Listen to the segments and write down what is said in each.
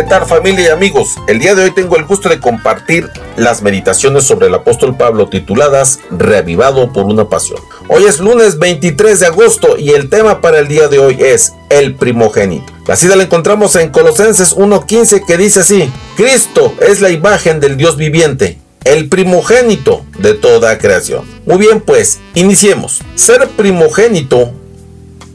¿Qué familia y amigos? El día de hoy tengo el gusto de compartir las meditaciones sobre el apóstol Pablo tituladas Reavivado por una pasión. Hoy es lunes 23 de agosto y el tema para el día de hoy es el primogénito. La cita la encontramos en Colosenses 1.15 que dice así, Cristo es la imagen del Dios viviente, el primogénito de toda creación. Muy bien pues, iniciemos. Ser primogénito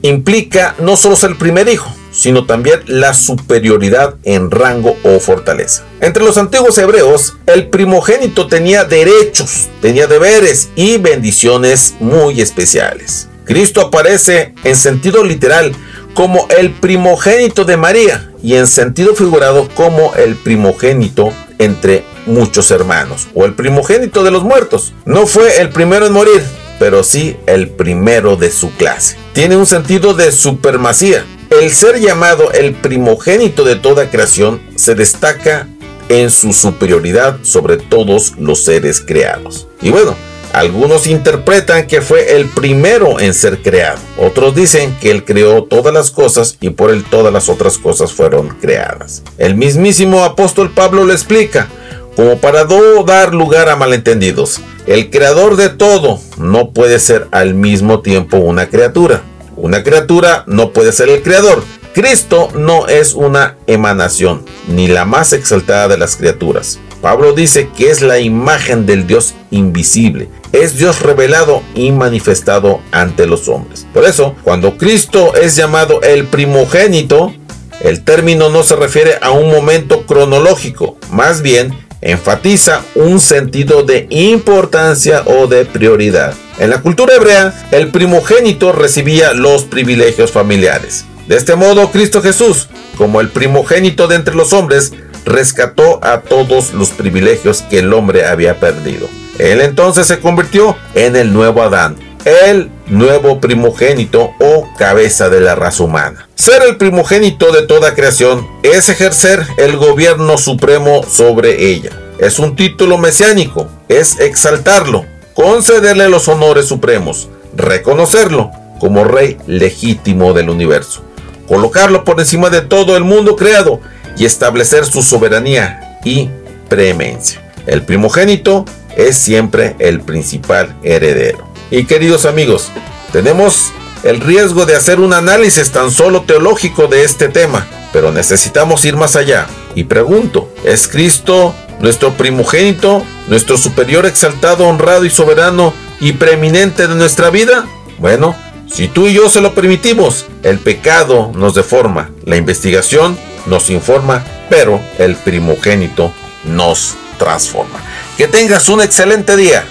implica no solo ser el primer hijo, sino también la superioridad en rango o fortaleza. Entre los antiguos hebreos, el primogénito tenía derechos, tenía deberes y bendiciones muy especiales. Cristo aparece en sentido literal como el primogénito de María y en sentido figurado como el primogénito entre muchos hermanos o el primogénito de los muertos. No fue el primero en morir, pero sí el primero de su clase. Tiene un sentido de supremacía, el ser llamado el primogénito de toda creación se destaca en su superioridad sobre todos los seres creados. Y bueno, algunos interpretan que fue el primero en ser creado. Otros dicen que él creó todas las cosas y por él todas las otras cosas fueron creadas. El mismísimo apóstol Pablo lo explica como para no dar lugar a malentendidos. El creador de todo no puede ser al mismo tiempo una criatura. Una criatura no puede ser el creador. Cristo no es una emanación, ni la más exaltada de las criaturas. Pablo dice que es la imagen del Dios invisible. Es Dios revelado y manifestado ante los hombres. Por eso, cuando Cristo es llamado el primogénito, el término no se refiere a un momento cronológico, más bien enfatiza un sentido de importancia o de prioridad. En la cultura hebrea, el primogénito recibía los privilegios familiares. De este modo, Cristo Jesús, como el primogénito de entre los hombres, rescató a todos los privilegios que el hombre había perdido. Él entonces se convirtió en el nuevo Adán, el nuevo primogénito o cabeza de la raza humana. Ser el primogénito de toda creación es ejercer el gobierno supremo sobre ella. Es un título mesiánico, es exaltarlo, concederle los honores supremos, reconocerlo como rey legítimo del universo, colocarlo por encima de todo el mundo creado y establecer su soberanía y preemencia. El primogénito es siempre el principal heredero. Y queridos amigos, tenemos el riesgo de hacer un análisis tan solo teológico de este tema, pero necesitamos ir más allá. Y pregunto, ¿es Cristo nuestro primogénito, nuestro superior exaltado, honrado y soberano y preeminente de nuestra vida? Bueno, si tú y yo se lo permitimos, el pecado nos deforma, la investigación nos informa, pero el primogénito nos transforma. Que tengas un excelente día.